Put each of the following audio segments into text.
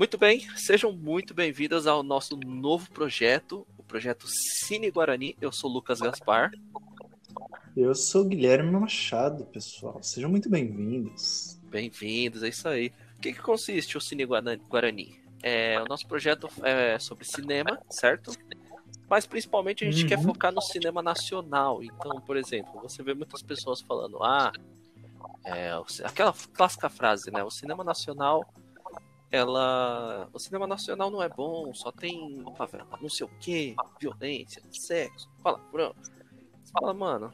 Muito bem, sejam muito bem-vindas ao nosso novo projeto, o projeto Cine Guarani. Eu sou Lucas Gaspar. Eu sou Guilherme Machado, pessoal. Sejam muito bem-vindos. Bem-vindos, é isso aí. O que, que consiste o Cine Guarani? É, o nosso projeto é sobre cinema, certo? Mas principalmente a gente uhum. quer focar no cinema nacional. Então, por exemplo, você vê muitas pessoas falando, ah, é, aquela clássica frase, né? O cinema nacional ela. O cinema nacional não é bom, só tem não sei o que, violência, sexo, palavrão. Você fala, mano.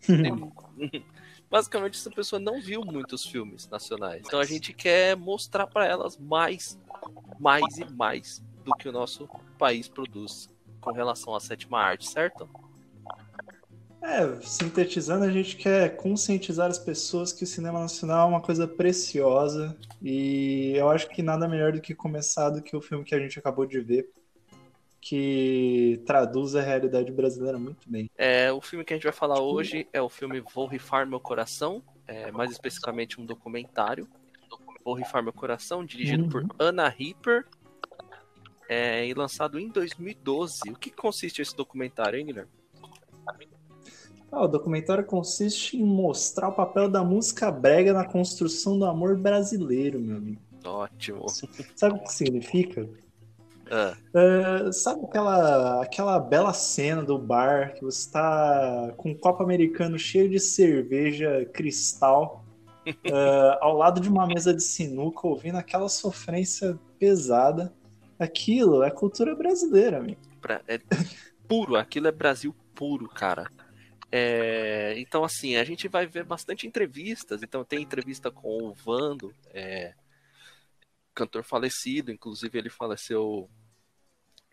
Basicamente, essa pessoa não viu muitos filmes nacionais. Então a gente quer mostrar para elas mais, mais e mais do que o nosso país produz com relação à sétima arte, certo? É, sintetizando, a gente quer conscientizar as pessoas que o cinema nacional é uma coisa preciosa e eu acho que nada melhor do que começar do que o filme que a gente acabou de ver, que traduz a realidade brasileira muito bem. É, o filme que a gente vai falar hoje é o filme Vou Rifar Meu Coração, é, mais especificamente um documentário. Vou Rifar Meu Coração, dirigido uhum. por Ana Ripper é, e lançado em 2012. O que consiste esse documentário, hein, Guilherme? Ah, o documentário consiste em mostrar o papel da música brega na construção do amor brasileiro, meu amigo. Ótimo. Sabe o que significa? Uh, sabe aquela, aquela bela cena do bar que você está com um copo americano cheio de cerveja cristal uh, ao lado de uma mesa de sinuca ouvindo aquela sofrência pesada? Aquilo é cultura brasileira, amigo. É puro, aquilo é Brasil puro, cara. É, então, assim, a gente vai ver bastante entrevistas. Então, tem entrevista com o Vando, é, cantor falecido. Inclusive, ele faleceu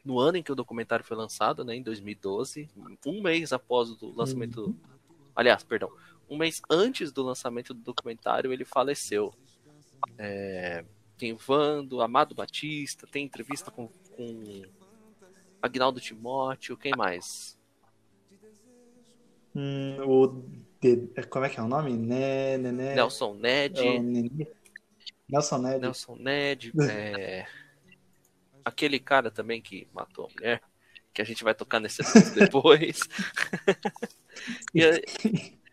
no ano em que o documentário foi lançado, né, em 2012, um mês após o lançamento. Uhum. Aliás, perdão, um mês antes do lançamento do documentário, ele faleceu. É, tem o Vando, Amado Batista, tem entrevista com, com Agnaldo Timóteo, quem mais? Hum, o de, como é que é o nome? Né, né, né. Nelson Ned. É Nelson Ned. Nelson Ned. é... Aquele cara também que matou a mulher, que a gente vai tocar nesse depois. e aí...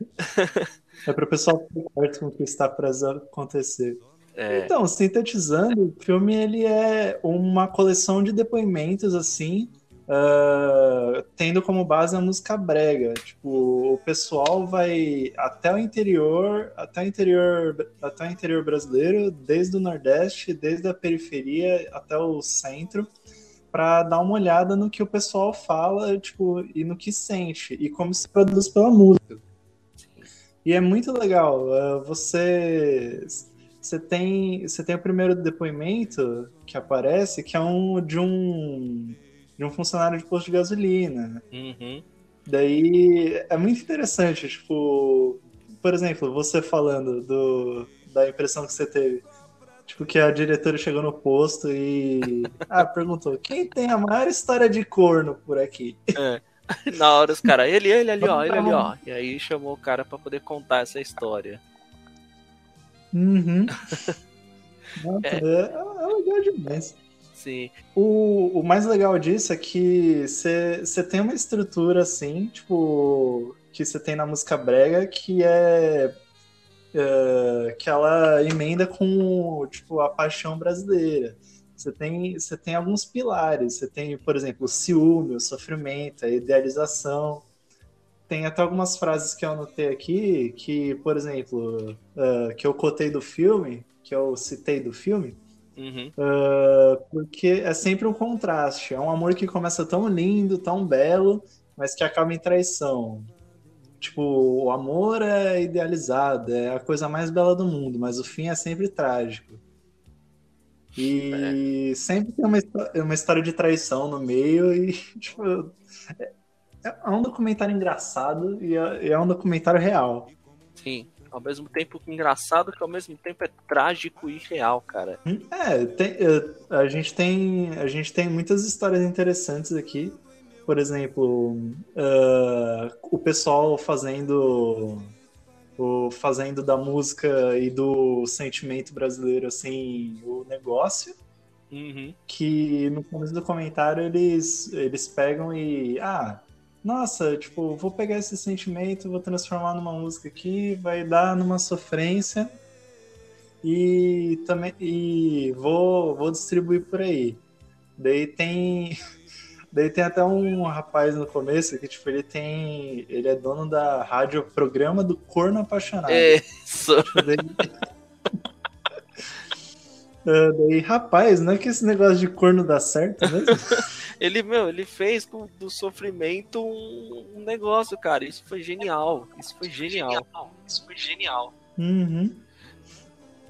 é para o pessoal ficar perto com o que está para acontecer. É... Então, sintetizando, o filme ele é uma coleção de depoimentos assim uh, tendo como base a música brega. Tipo, o pessoal vai até o interior, até o interior, até o interior brasileiro, desde o Nordeste, desde a periferia até o centro, para dar uma olhada no que o pessoal fala, tipo, e no que sente e como se produz pela música. E é muito legal. Uh, você você tem você tem o primeiro depoimento que aparece que é um de um de um funcionário de posto de gasolina. Uhum. Daí é muito interessante, tipo, por exemplo, você falando do, da impressão que você teve. Tipo, que a diretora chegou no posto e. Ah, perguntou: quem tem a maior história de corno por aqui? É. Na hora os caras, ele, ele ali, ó, ele ali, ó. E aí chamou o cara para poder contar essa história. Uhum. Nossa, é. É, é legal demais. Sim. O, o mais legal disso é que você tem uma estrutura assim, tipo, que você tem na música brega, que é, é, que ela emenda com tipo a paixão brasileira. Você tem, você tem alguns pilares. Você tem, por exemplo, o ciúme, o sofrimento, a idealização. Tem até algumas frases que eu anotei aqui, que, por exemplo, uh, que eu cotei do filme, que eu citei do filme, Uhum. Uh, porque é sempre um contraste. É um amor que começa tão lindo, tão belo, mas que acaba em traição. Tipo, o amor é idealizado, é a coisa mais bela do mundo, mas o fim é sempre trágico. E é. sempre tem uma, uma história de traição no meio e, tipo, é, é um documentário engraçado e é, é um documentário real. Sim ao mesmo tempo engraçado, que ao mesmo tempo é trágico e real, cara. Hum, é, tem, é, a, gente tem, a gente tem muitas histórias interessantes aqui. Por exemplo, uh, o pessoal fazendo o, fazendo da música e do sentimento brasileiro assim o negócio. Uhum. Que no começo do comentário eles, eles pegam e. Ah, nossa, tipo, vou pegar esse sentimento, vou transformar numa música aqui, vai dar numa sofrência e também e vou, vou distribuir por aí. Daí tem daí tem até um rapaz no começo que tipo ele tem ele é dono da rádio programa do Corno Apaixonado. Isso. Daí, uh, daí, rapaz, não é que esse negócio de corno dá certo mesmo? ele, meu, ele fez do, do sofrimento um, um, negócio, cara. Isso foi genial. Isso foi genial. Isso foi genial. Uhum.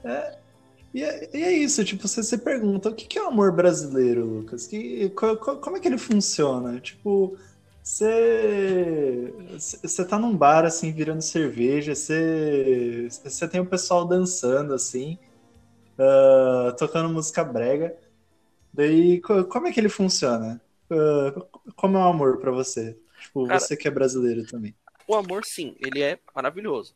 É, e, é, e, é, isso, tipo, você se pergunta, o que, que é o amor brasileiro, Lucas? Que, co, co, como é que ele funciona? Tipo, você, você tá num bar, assim, virando cerveja, você, você tem o pessoal dançando, assim, uh, tocando música brega. Daí, como é que ele funciona? Uh, como é o amor para você? Tipo, Cara, você que é brasileiro também. O amor, sim, ele é maravilhoso.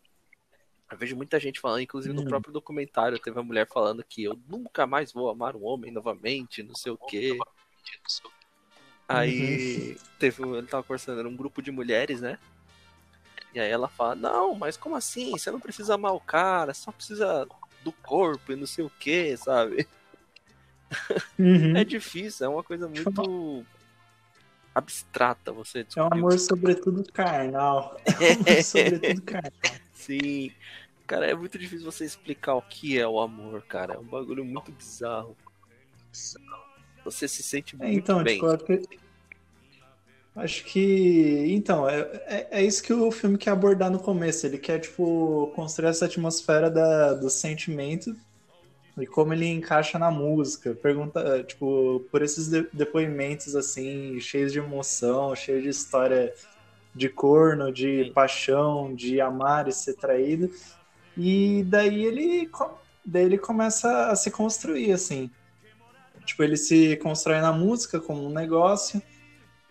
Eu vejo muita gente falando, inclusive no hum. próprio documentário, teve uma mulher falando que eu nunca mais vou amar um homem novamente, não sei o quê. Aí uhum. teve, ele tava conversando, era um grupo de mulheres, né? E aí ela fala, não, mas como assim? Você não precisa amar o cara, só precisa do corpo e não sei o que, sabe? Uhum. é difícil, é uma coisa muito abstrata você descobrir. É um amor sobretudo carnal. É um amor sobretudo carnal. Sim. Cara, é muito difícil você explicar o que é o amor, cara. É um bagulho muito bizarro. Você se sente muito é, então, bem. Tipo, acho que. Então, é, é, é, isso que o filme quer abordar no começo. Ele quer, tipo, construir essa atmosfera da, do sentimento e como ele encaixa na música. Pergunta, tipo, por esses depoimentos, assim, cheios de emoção, cheios de história de corno, de Sim. paixão, de amar e ser traído. E daí ele, daí ele começa a se construir, assim. Tipo, ele se constrói na música como um negócio.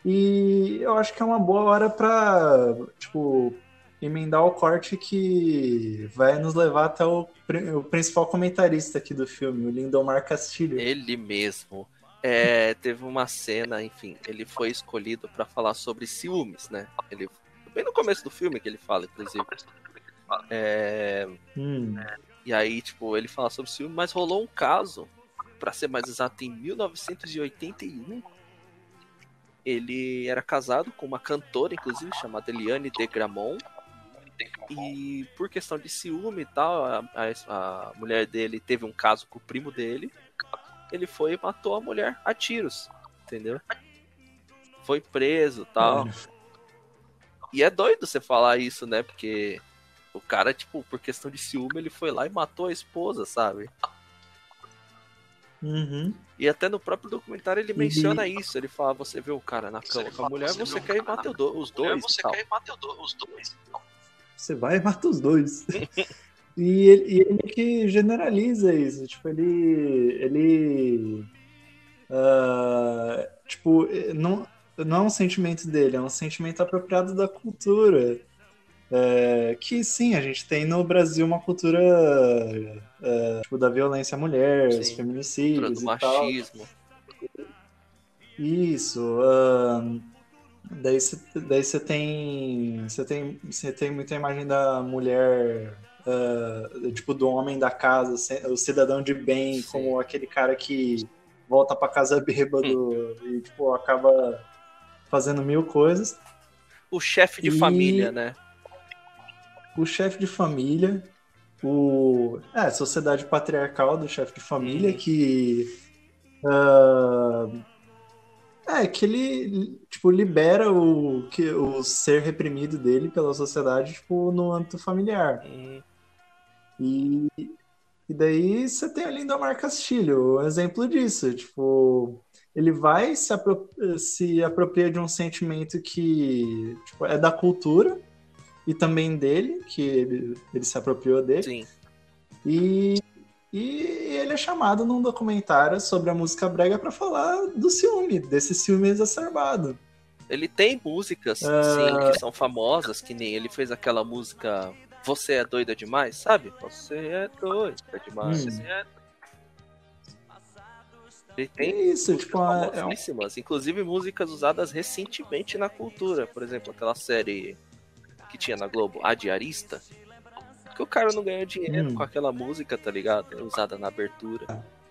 E eu acho que é uma boa hora para, tipo, emendar o corte que vai nos levar até o, o principal comentarista aqui do filme, o Lindomar Castilho. Ele mesmo. É, teve uma cena, enfim, ele foi escolhido para falar sobre ciúmes, né? Ele bem no começo do filme que ele fala, inclusive. É, hum. E aí, tipo, ele fala sobre ciúme, mas rolou um caso, para ser mais exato, em 1981. Ele era casado com uma cantora, inclusive, chamada Eliane de Gramont. E por questão de ciúme e tal, a, a, a mulher dele teve um caso com o primo dele ele foi e matou a mulher a tiros, entendeu? Foi preso tal. E é doido você falar isso, né? Porque o cara, tipo, por questão de ciúme, ele foi lá e matou a esposa, sabe? Uhum. E até no próprio documentário ele menciona e... isso. Ele fala: você vê o cara na cama com a mulher, você, você quer e mata os dois. Você quer e mata os dois. Você vai e mata os dois. E ele, e ele que generaliza isso, tipo, ele. ele uh, tipo, não, não é um sentimento dele, é um sentimento apropriado da cultura. É, que sim, a gente tem no Brasil uma cultura é, tipo, da violência à mulher, sim, os feminicídios do machismo. Tal. Isso. Uh, daí você tem você tem você tem muita imagem da mulher uh, tipo, do homem da casa, o cidadão de bem, Sim. como aquele cara que volta para casa bêbado e, tipo, acaba fazendo mil coisas. O chefe de e... família, né? O chefe de família, o... É, sociedade patriarcal do chefe de família, hum. que... Uh... É, que ele, tipo, libera o, que, o ser reprimido dele pela sociedade, tipo, no âmbito familiar. Hum. E, e daí você tem a Lindomar Castilho, um exemplo disso. Tipo, ele vai se, apro se apropria de um sentimento que tipo, é da cultura e também dele, que ele, ele se apropriou dele. Sim. E, e ele é chamado num documentário sobre a música brega para falar do ciúme, desse ciúme exacerbado. Ele tem músicas, uh... sim, que são famosas, que nem ele fez aquela música você é doida demais, sabe? Você é doida demais. Hum. É... Ele tem isso, tipo, é, é um... inclusive músicas usadas recentemente na cultura. Por exemplo, aquela série que tinha na Globo, A Diarista. Que o cara não ganhou dinheiro hum. com aquela música, tá ligado? Usada na abertura.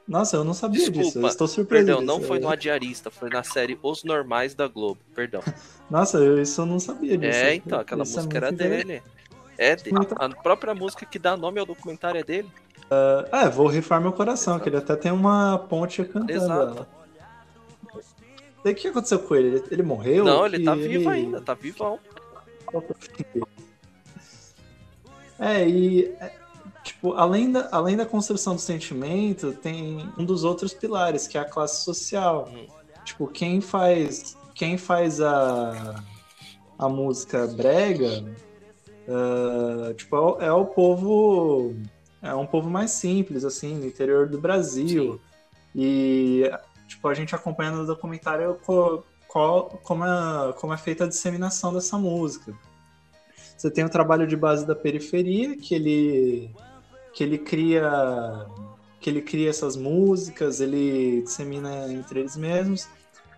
Nossa, eu não sabia Desculpa, disso. Eu estou surpreso. Perdão, não foi no Adiarista, foi na série Os Normais da Globo. Perdão. Nossa, eu, isso eu não sabia disso. É, então, aquela é música é era dele. É dele. A própria música que dá nome ao documentário é dele. Uh, é, vou rifar meu coração, Exato. que ele até tem uma ponte cantando. Exato. E o que aconteceu com ele? Ele, ele morreu? Não, ele tá vivo ainda, tá vivão. É, e é, tipo, além da, além da construção do sentimento, tem um dos outros pilares, que é a classe social. Hum. Tipo, quem faz quem faz a, a música brega, uh, tipo, é, é o povo é um povo mais simples, assim, no interior do Brasil. Sim. E, tipo, a gente acompanhando o documentário co, como, é, como é feita a disseminação dessa música. Você tem o trabalho de base da periferia, que ele, que ele cria que ele cria essas músicas, ele dissemina entre eles mesmos.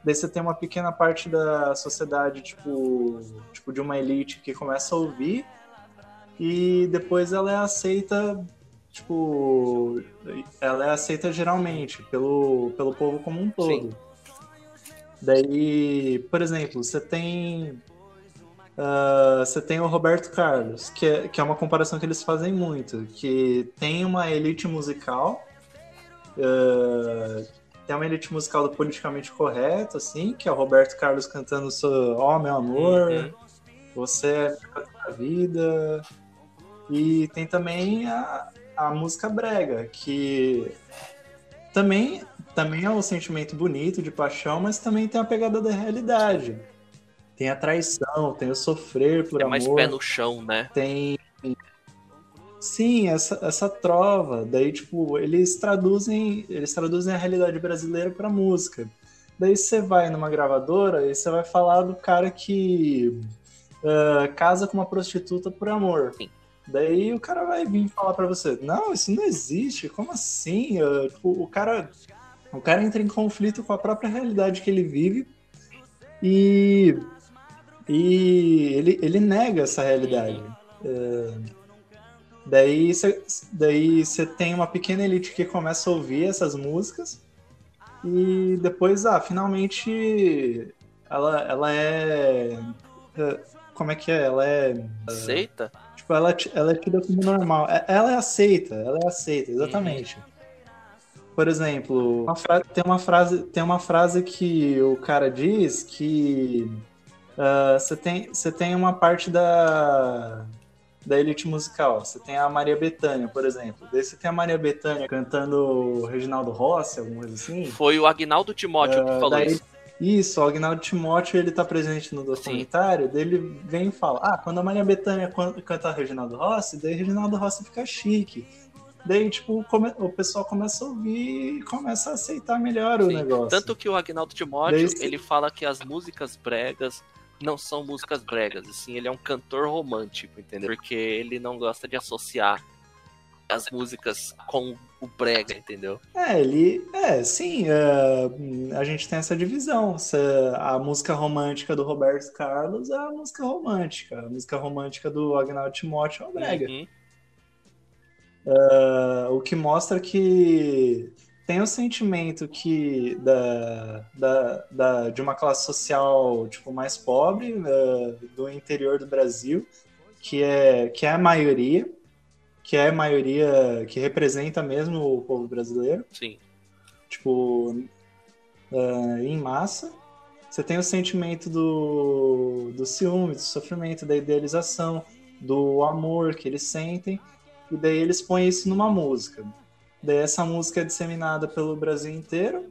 Daí você tem uma pequena parte da sociedade, tipo, tipo de uma elite que começa a ouvir e depois ela é aceita tipo, ela é aceita geralmente pelo, pelo povo como um todo. Sim. Daí, por exemplo, você tem uh, você tem o Roberto Carlos, que é, que é uma comparação que eles fazem muito, que tem uma elite musical, uh, tem uma elite musical do politicamente correto, assim, que é o Roberto Carlos cantando Ó, oh, meu amor, uhum. você é a vida. E tem também a, a música brega, que também, também é um sentimento bonito de paixão, mas também tem a pegada da realidade. Tem a traição, tem o sofrer por é amor. É mais pé no chão, né? Tem. Sim, essa, essa trova. Daí, tipo, eles traduzem, eles traduzem a realidade brasileira para música. Daí você vai numa gravadora e você vai falar do cara que uh, casa com uma prostituta por amor. Sim. Daí o cara vai vir falar para você, não, isso não existe, como assim? Eu, tipo, o cara o cara entra em conflito com a própria realidade que ele vive e, e ele, ele nega essa realidade. É, daí você daí tem uma pequena elite que começa a ouvir essas músicas e depois, ah, finalmente ela, ela é, como é que é? Ela é... Aceita? Tipo, ela, ela é tida como normal. É, ela é aceita, ela é aceita, exatamente. Uhum. Por exemplo, uma frase, tem, uma frase, tem uma frase que o cara diz que uh, você uh, tem, tem uma parte da, da elite musical. Você tem a Maria Bethânia, por exemplo. Daí você tem a Maria Bethânia cantando Reginaldo Rossi, alguma coisa assim. Foi o Agnaldo Timóteo uh, que falou daí, isso. Isso, o Agnaldo Timóteo, ele tá presente no documentário, daí ele vem e fala, ah, quando a Maria Bethânia canta Reginaldo Rossi, daí Reginaldo Rossi fica chique. Daí, tipo, come... o pessoal começa a ouvir e começa a aceitar melhor Sim. o negócio. Tanto que o Agnaldo Timóteo, daí... ele fala que as músicas bregas não são músicas bregas, assim, ele é um cantor romântico, entendeu? Porque ele não gosta de associar as músicas com o brega, entendeu? É, ele. É, sim, uh, a gente tem essa divisão. A música romântica do Roberto Carlos é a música romântica. A música romântica do Agnaldo Timóteo é o brega. Uhum. Uh, o que mostra que tem o sentimento que da, da, da, de uma classe social tipo mais pobre uh, do interior do Brasil que é que é a maioria que é a maioria, que representa mesmo o povo brasileiro. Sim. Tipo, uh, em massa. Você tem o sentimento do, do ciúme, do sofrimento, da idealização, do amor que eles sentem, e daí eles põem isso numa música. Daí essa música é disseminada pelo Brasil inteiro,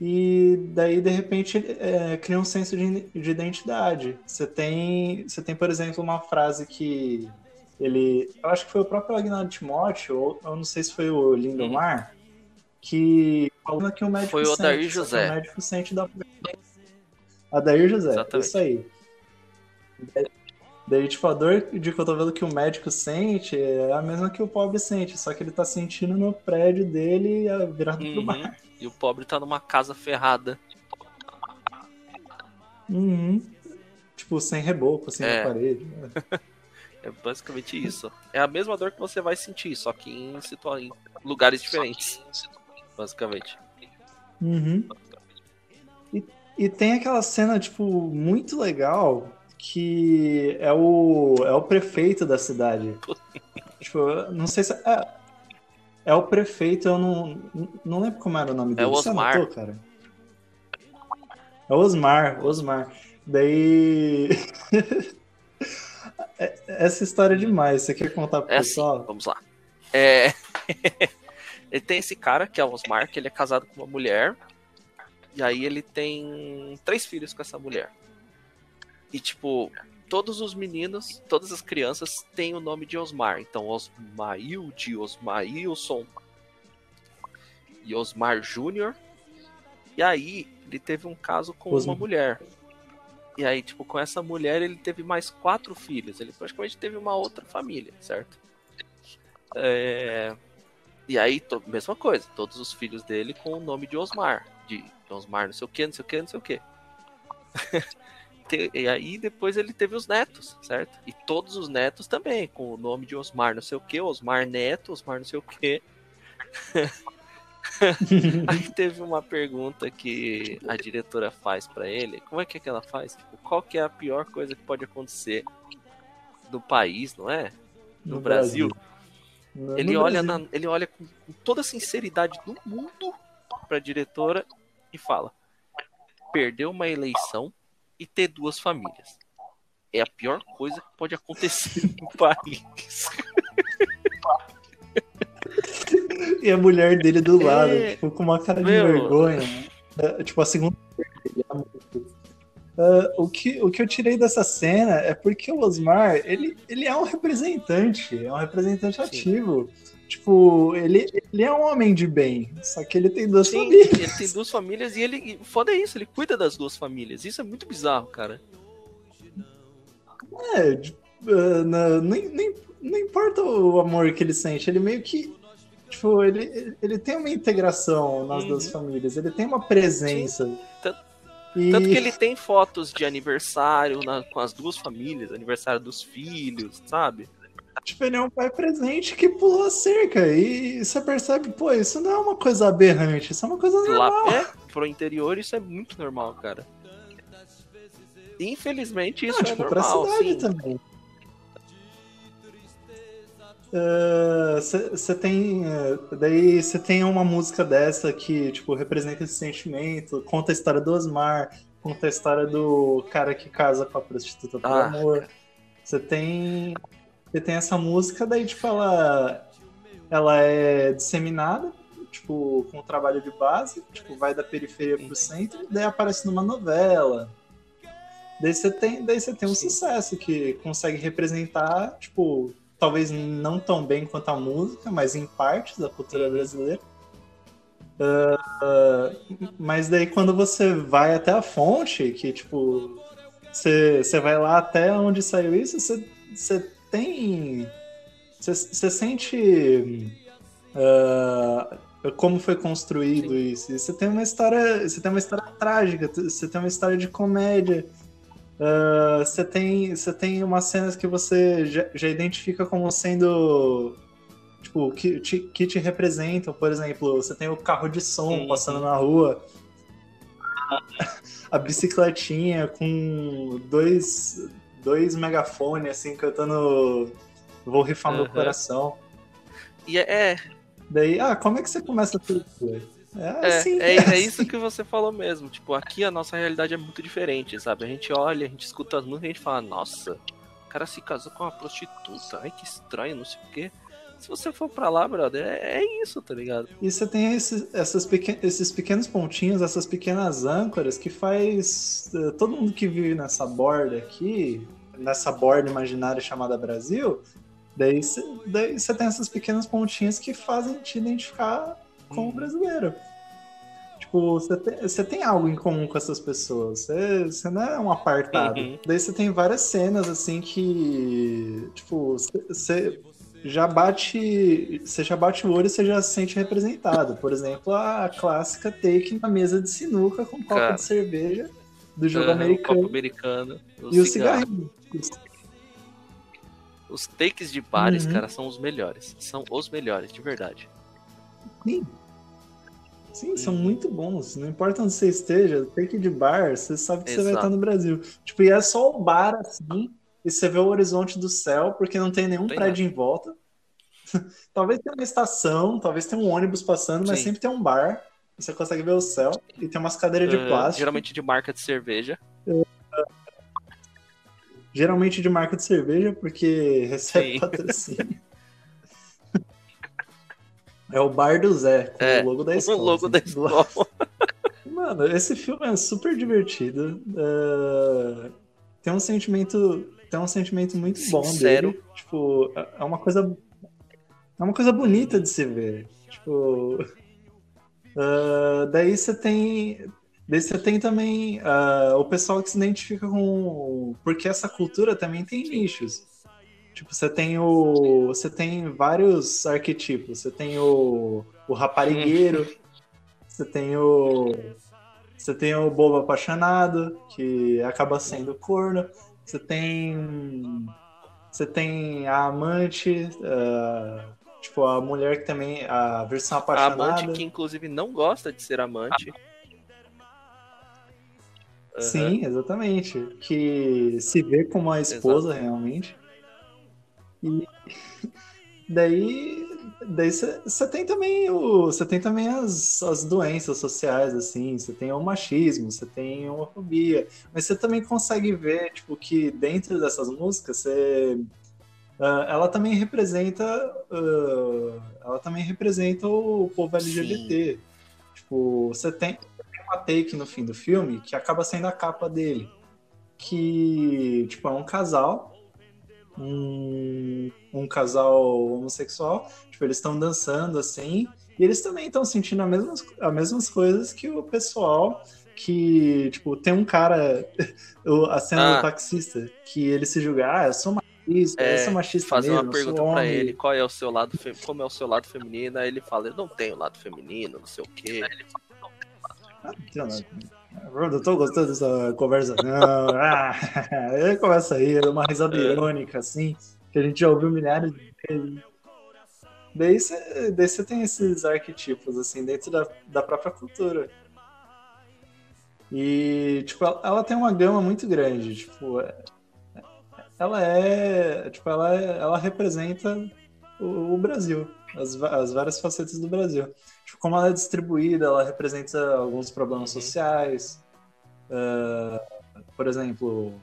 e daí de repente é, cria um senso de, de identidade. Você tem, você tem, por exemplo, uma frase que ele, eu acho que foi o próprio Agnaldo Timóteo, ou eu não sei se foi o Lindomar, hum. que falando que o médico foi o Adair José. O médico sente da Adair José, Exatamente. isso aí. Daí, tipo, a dor de cotovelo que o médico sente é a mesma que o pobre sente, só que ele tá sentindo no prédio dele virado uhum. pro mar. E o pobre tá numa casa ferrada. Uhum. Tipo, sem reboco, assim, é. parede. Né? é basicamente isso. É a mesma dor que você vai sentir, só que em, situa em lugares diferentes. Basicamente. Uhum. E, e tem aquela cena, tipo, muito legal que é o, é o prefeito da cidade. tipo, não sei se. É, é o prefeito, eu não, não lembro como era o nome dele. É o Osmar. Anotou, cara? É Osmar, Osmar. Daí. É, essa história é demais. Você quer contar pro é pessoal? Assim, vamos lá. É... ele tem esse cara, que é o Osmar, que ele é casado com uma mulher. E aí ele tem três filhos com essa mulher. E, tipo, todos os meninos, todas as crianças têm o nome de Osmar. Então, Osmailde, Osmailson e Osmar Júnior. E aí, ele teve um caso com Osmar. uma mulher. E aí, tipo, com essa mulher, ele teve mais quatro filhos. Ele praticamente teve uma outra família, certo? É... E aí, to... mesma coisa. Todos os filhos dele com o nome de Osmar. De Osmar não sei o que, não sei o que, não sei o que. te... e aí depois ele teve os netos, certo? E todos os netos também, com o nome de Osmar não sei o que, Osmar Neto, Osmar não sei o que. aí teve uma pergunta que a diretora faz para ele. Como é que, é que ela faz? Tipo, qual que é a pior coisa que pode acontecer no país, não é? No, no Brasil. Brasil. ele, no olha Brasil. Na, ele olha com, com toda a sinceridade do mundo pra diretora e fala: perdeu uma eleição e ter duas famílias. É a pior coisa que pode acontecer no país. e a mulher dele do lado, é... tipo, com uma cara Meu... de vergonha. É, tipo, a segunda. Uh, o, que, o que eu tirei dessa cena é porque o Osmar, ele, ele é um representante, é um representante Sim. ativo. Tipo, ele, ele é um homem de bem, só que ele tem duas Sim, famílias. Ele tem duas famílias e ele. Foda é isso, ele cuida das duas famílias. Isso é muito bizarro, cara. É, uh, não, nem, nem, não importa o amor que ele sente, ele meio que. Tipo, ele, ele tem uma integração nas uhum. duas famílias, ele tem uma presença. Tanto, e... tanto, que ele tem fotos de aniversário na, com as duas famílias, aniversário dos filhos, sabe? Tipo, ele é um pai presente que pulou a cerca. E você percebe, pô, isso não é uma coisa aberrante, isso é uma coisa normal. Lá, é, pro interior isso é muito normal, cara. Infelizmente isso não, é tipo, normal. Pra cidade sim. também. Você uh, tem. Uh, daí você tem uma música dessa que, tipo, representa esse sentimento, conta a história do Osmar, conta a história do cara que casa com a prostituta pelo ah. amor. Você tem você tem essa música, daí, tipo, ela, ela é disseminada, tipo, com o trabalho de base, tipo, vai da periferia pro centro, daí aparece numa novela. Daí você tem, daí você tem um sucesso que consegue representar, tipo, talvez não tão bem quanto a música, mas em partes da cultura brasileira. Uh, mas daí quando você vai até a fonte, que tipo, você, vai lá até onde saiu isso, você tem. Você sente uh, como foi construído Sim. isso? Você tem uma história. Você tem uma história trágica, você tem uma história de comédia. Você uh, tem, tem umas cenas que você já, já identifica como sendo tipo, que te, que te representam. Por exemplo, você tem o carro de som uhum. passando na rua, a bicicletinha com dois, dois megafones, assim, cantando Vou rifar uhum. meu coração. E é, é. Daí, ah, como é que você começa tudo? É, assim, é, é, é, isso que você falou mesmo. Tipo, aqui a nossa realidade é muito diferente, sabe? A gente olha, a gente escuta as músicas e a gente fala, nossa, o cara se casou com uma prostituta, ai que estranho, não sei o quê. Se você for pra lá, brother, é, é isso, tá ligado? E você tem esses, essas pequen esses pequenos pontinhos, essas pequenas âncoras que faz uh, todo mundo que vive nessa borda aqui, nessa borda imaginária chamada Brasil, daí você tem essas pequenas pontinhas que fazem te identificar como uhum. brasileiro. Tipo, você tem, tem algo em comum com essas pessoas. Você, você não é um apartado. Uhum. Daí você tem várias cenas, assim, que. Tipo, você já bate. Você já bate o olho e você já se sente representado. Por exemplo, a clássica take na mesa de sinuca com copo Cara. de cerveja do jogo uhum, americano. Copo americano. O e o cigarrinho. Os takes de bares, uhum. cara, são os melhores. São os melhores, de verdade. Sim. Sim, são uhum. muito bons. Não importa onde você esteja, take de bar, você sabe que Exato. você vai estar no Brasil. Tipo, e é só o bar assim, e você vê o horizonte do céu, porque não tem nenhum tem prédio nada. em volta. talvez tenha uma estação, talvez tenha um ônibus passando, mas Sim. sempre tem um bar. Você consegue ver o céu e tem umas cadeiras de uh, plástico. Geralmente de marca de cerveja. Uh, geralmente de marca de cerveja, porque recebe Sim. patrocínio. é o Bar do Zé, com é, o logo da escola. O logo assim, da escola. Mano, esse filme é super divertido. Uh, tem um sentimento. Tem um sentimento muito bom Sincero. dele. Tipo, é uma coisa. É uma coisa bonita de se ver. Tipo. Uh, daí você tem. Daí você tem também uh, o pessoal que se identifica com. Porque essa cultura também tem nichos. Tipo, você tem o. Você tem vários arquetipos. Você tem o, o raparigueiro, você tem o. Você tem o bobo apaixonado, que acaba sendo corno. Você tem. Você tem a amante. Uh, Tipo, a mulher que também. A versão apaixonada. A amante que, inclusive, não gosta de ser amante. Uhum. Sim, exatamente. Que se vê como a esposa Exato. realmente. E daí. Daí você tem também o. Você tem também as, as doenças sociais, assim, você tem o machismo, você tem a homofobia. Mas você também consegue ver, tipo, que dentro dessas músicas você Uh, ela também representa uh, ela também representa o povo LGBT. Sim. Tipo, você tem uma take no fim do filme que acaba sendo a capa dele, que tipo é um casal, um, um casal homossexual, tipo eles estão dançando assim. E eles também estão sentindo as mesmas, as mesmas coisas que o pessoal que, tipo, tem um cara, a cena ah. do taxista, que ele se julga, ah, eu sou isso, é, essa machista fazer mesmo, uma pergunta para ele, qual é o seu lado, como é o seu lado feminino, aí ele fala, eu não tenho lado feminino, não sei o quê. Aí ele fala, ah, eu tô gostando dessa conversa. Não, ah, aí começa aí, é uma risada é. irônica, assim, que a gente já ouviu milhares de vezes. Daí você, daí tem esses arquetipos, assim, dentro da, da própria cultura. E, tipo, ela, ela tem uma gama muito grande, tipo, ela é, tipo, ela, é, ela representa o, o Brasil, as, as, várias facetas do Brasil. Como ela é distribuída, ela representa alguns problemas uhum. sociais. Uh, por exemplo,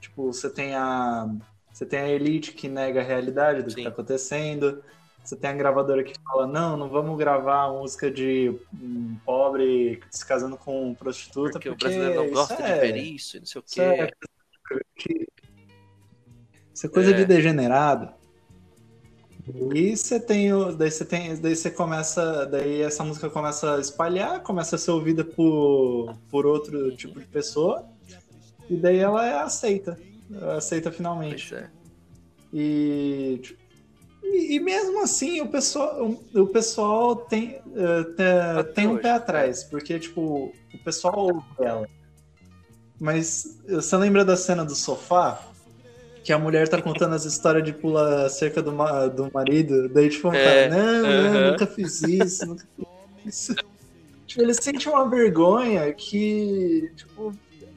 tipo, você tem a você tem a elite que nega a realidade do Sim. que está acontecendo. Você tem a gravadora que fala, não, não vamos gravar música de um pobre se casando com prostituta. Porque, porque o brasileiro não gosta é, de ver isso, não sei o quê. É isso é coisa é. de degenerado. E você tem o. Daí você tem. Daí você começa. Daí essa música começa a espalhar, começa a ser ouvida por, por outro tipo de pessoa. E daí ela é aceita. Aceita finalmente. É. E, e, e. mesmo assim, o pessoal, o pessoal tem, uh, tem um pé atrás, porque, tipo, o pessoal ouve ela. Mas você lembra da cena do sofá? Que a mulher tá contando as histórias de pular cerca do, ma do marido, daí tipo, é, cara, não, uh -huh. não, nunca fiz isso, nunca fiz isso. Tipo, ele sente uma vergonha que, tipo,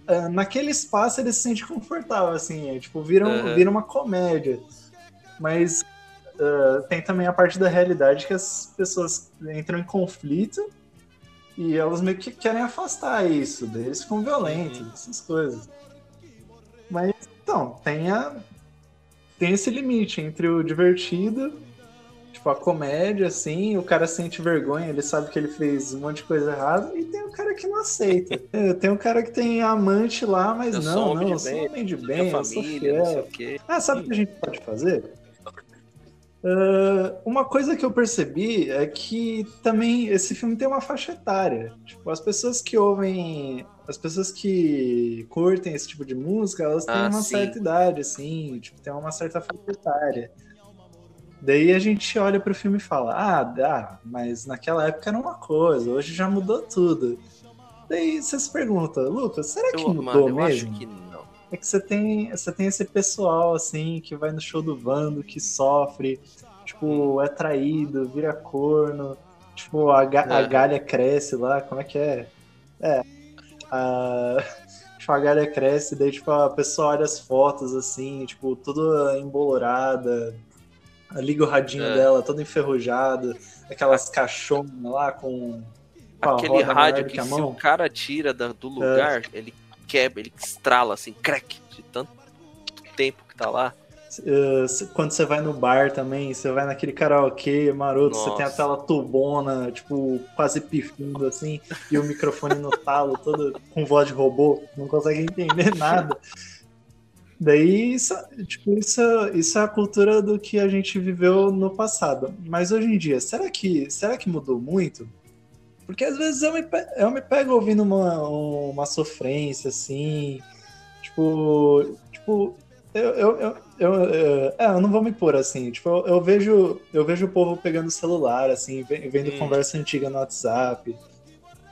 é, naquele espaço ele se sente confortável, assim, é, tipo, vira, um, vira uma comédia. Mas uh, tem também a parte da realidade que as pessoas entram em conflito e elas meio que querem afastar isso, daí eles ficam violentos, uhum. essas coisas. Mas então, tem, a, tem esse limite entre o divertido, tipo, a comédia, assim, o cara sente vergonha, ele sabe que ele fez um monte de coisa errada, e tem o cara que não aceita. É, tem o cara que tem amante lá, mas eu não, não, eu sou homem de bem, eu, família, sou fiel. Ah, sabe o que a gente pode fazer? Uh, uma coisa que eu percebi é que também esse filme tem uma faixa etária. Tipo, as pessoas que ouvem. As pessoas que curtem esse tipo de música, elas têm ah, uma sim. certa idade, assim, tipo, tem uma certa faixa etária. Daí a gente olha pro filme e fala, ah, dá, mas naquela época era uma coisa, hoje já mudou tudo. Daí você se pergunta, Lucas, será que eu, mudou mano, mesmo? É que você tem, você tem esse pessoal, assim, que vai no show do Vando, que sofre, tipo, é traído, vira corno, tipo, a, ga é. a galha cresce lá, como é que é? É, a, tipo, a galha cresce, daí, tipo, a pessoa olha as fotos, assim, tipo, toda embolorada, liga o radinho é. dela, todo enferrujado, aquelas caixonas lá com. com Aquele rádio que, que se o cara tira do lugar, é. ele quebra, ele estrala assim, crack, de tanto tempo que tá lá. Quando você vai no bar também, você vai naquele karaokê maroto, Nossa. você tem a tela tubona, tipo, quase pifindo assim, e o microfone no talo, todo com voz de robô, não consegue entender nada. Daí, isso, tipo, isso, isso é a cultura do que a gente viveu no passado. Mas hoje em dia, será que, será que mudou muito? Porque às vezes eu me, eu me pego ouvindo uma, uma sofrência, assim. Tipo. Tipo. Eu, eu, eu, eu, é, eu não vou me pôr assim. Tipo, eu, eu, vejo, eu vejo o povo pegando celular, assim, vendo hum. conversa antiga no WhatsApp.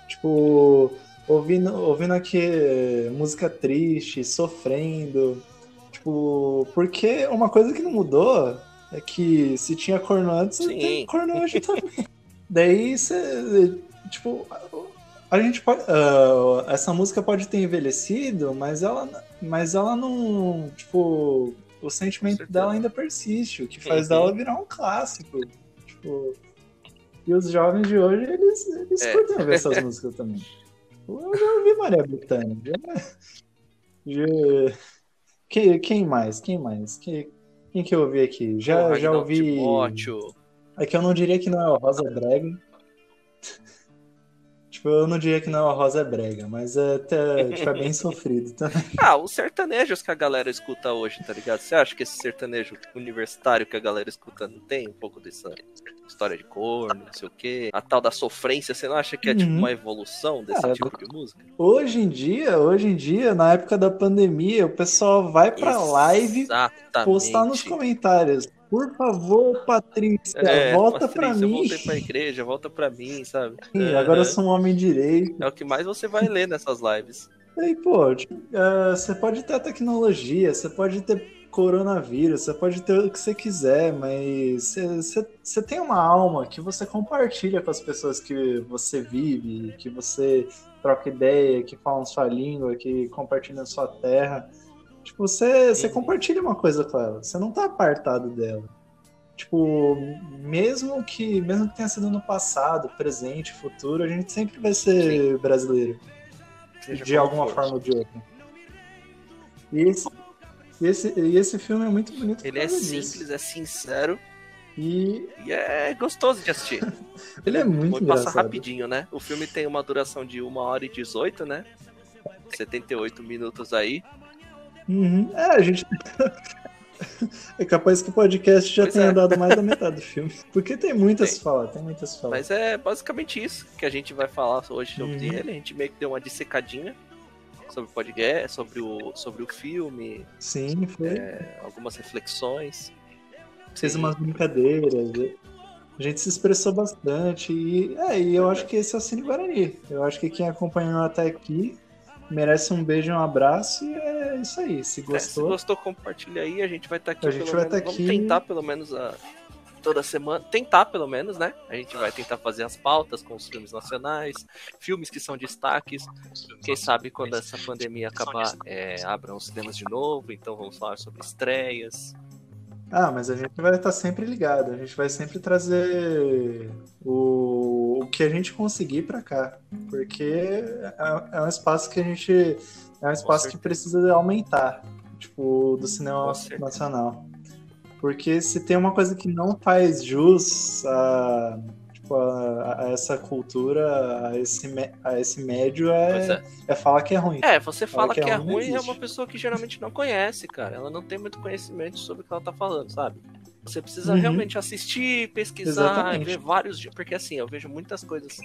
Tipo, ouvindo, ouvindo aqui música triste, sofrendo. Tipo, porque uma coisa que não mudou é que se tinha corno antes, Sim. tem corno hoje também. Daí você. Tipo, a gente pode. Uh, essa música pode ter envelhecido, mas ela, mas ela não. Tipo, o sentimento dela ainda persiste, o que faz uhum. dela virar um clássico. Tipo, e os jovens de hoje, eles, eles é. curtem ver essas músicas também. Eu já ouvi Maria Bethânia. Já, já, quem, quem mais? Quem mais? Quem, quem que eu ouvi aqui? Já, já ouvi. Timóteo. É que eu não diria que não é o Rosa Brega. Tipo, eu não diria que não, a Rosa é brega, mas é, até, tipo, é bem sofrido também. Ah, os sertanejos que a galera escuta hoje, tá ligado? Você acha que esse sertanejo universitário que a galera escuta não tem um pouco dessa história de corno, não sei o quê? A tal da sofrência, você não acha que é tipo uhum. uma evolução desse ah, tipo de música? Hoje em dia, hoje em dia, na época da pandemia, o pessoal vai pra Exatamente. live postar nos comentários. Por favor, Patrícia, é, volta Patrícia, pra mim. Volta pra igreja, volta pra mim, sabe? Sim, agora eu sou um homem direito. É o que mais você vai ler nessas lives. Aí, pô, uh, você pode ter a tecnologia, você pode ter coronavírus, você pode ter o que você quiser, mas você tem uma alma que você compartilha com as pessoas que você vive, que você troca ideia, que falam sua língua, que compartilham sua terra. Tipo, você, você compartilha uma coisa com ela, você não tá apartado dela. Tipo, mesmo que, mesmo que tenha sido no passado, presente, futuro, a gente sempre vai ser Sim. brasileiro. Seja de alguma forma ou de outra. E esse, esse, e esse filme é muito bonito. Ele é simples, disso. é sincero. E... e... é gostoso de assistir. Ele é muito Passa Passa rapidinho, né? O filme tem uma duração de 1 hora e 18, né? 78 minutos aí. Uhum. É, a gente. É capaz que o podcast já pois tenha é. dado mais da metade do filme. Porque tem muitas tem. falas, tem muitas falas. Mas é basicamente isso que a gente vai falar hoje sobre uhum. ele. A gente meio que deu uma dissecadinha sobre o podcast, sobre o, sobre o filme. Sim, foi. É, algumas reflexões. Fez Sim. umas brincadeiras. A gente se expressou bastante. E, é, e eu acho que esse é o Cine Guarani. Eu acho que quem acompanhou até aqui merece um beijo e um abraço. E é isso aí. Se gostou. É, se gostou, compartilha aí. A gente vai estar tá aqui. A gente vai estar tá aqui. Vamos tentar pelo menos a. Toda semana, tentar pelo menos, né? A gente vai tentar fazer as pautas com os filmes nacionais, filmes que são destaques. Quem sabe quando essa pandemia acabar, é, abram os cinemas de novo. Então vamos falar sobre estreias, ah, mas a gente vai estar sempre ligado, a gente vai sempre trazer o, o que a gente conseguir para cá, porque é, é, um espaço que a gente é um espaço que precisa aumentar, tipo do cinema nacional. Porque se tem uma coisa que não faz jus a tipo, a, a, essa cultura, a esse, a esse médio é, é. é falar que é ruim. É, você fala que, que, é, ruim é uma pessoa que geralmente não conhece, cara. Ela não tem muito conhecimento sobre o que ela tá falando, sabe? Você precisa uhum. realmente assistir, pesquisar, Exatamente. ver vários. Porque assim, eu vejo muitas coisas.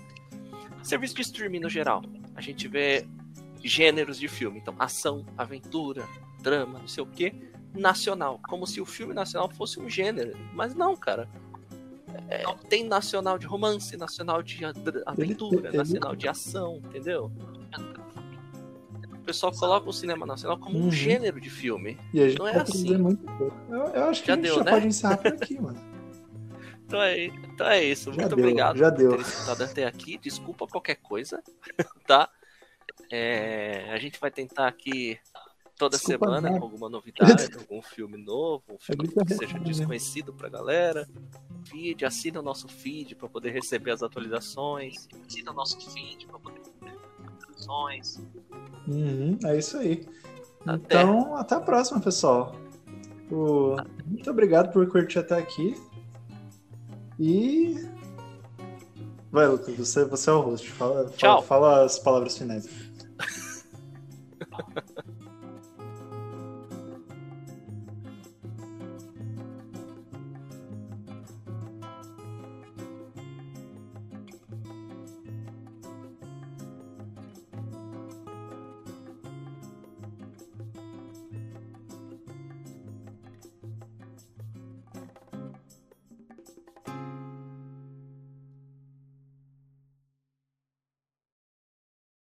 Serviço de streaming no geral. A gente vê gêneros de filme. Então, ação, aventura, drama, não sei o que, nacional. Como se o filme nacional fosse um gênero. Mas não, cara. É, tem nacional de romance, nacional de aventura, ele, nacional de ação, entendeu? Pessoal coloca o cinema nacional como uhum. um gênero de filme. E a gente não é assim. Muito eu, eu, acho que já a gente deu, já né? pode encerrar por aqui, mano. Então é, então é isso. Já Muito deu, obrigado já por deu. ter escutado até aqui. Desculpa qualquer coisa, tá? É, a gente vai tentar aqui toda Desculpa, semana com alguma novidade, algum filme novo, um filme que seja desconhecido pra galera. Feed, assina o nosso feed para poder receber as atualizações. Assina o nosso feed para poder atualizações. Uhum, é isso aí. Até. Então, até a próxima, pessoal. O... Muito obrigado por curtir até aqui. E. Vai, Lucas, você, você é o host. Fala, fala, fala as palavras finais.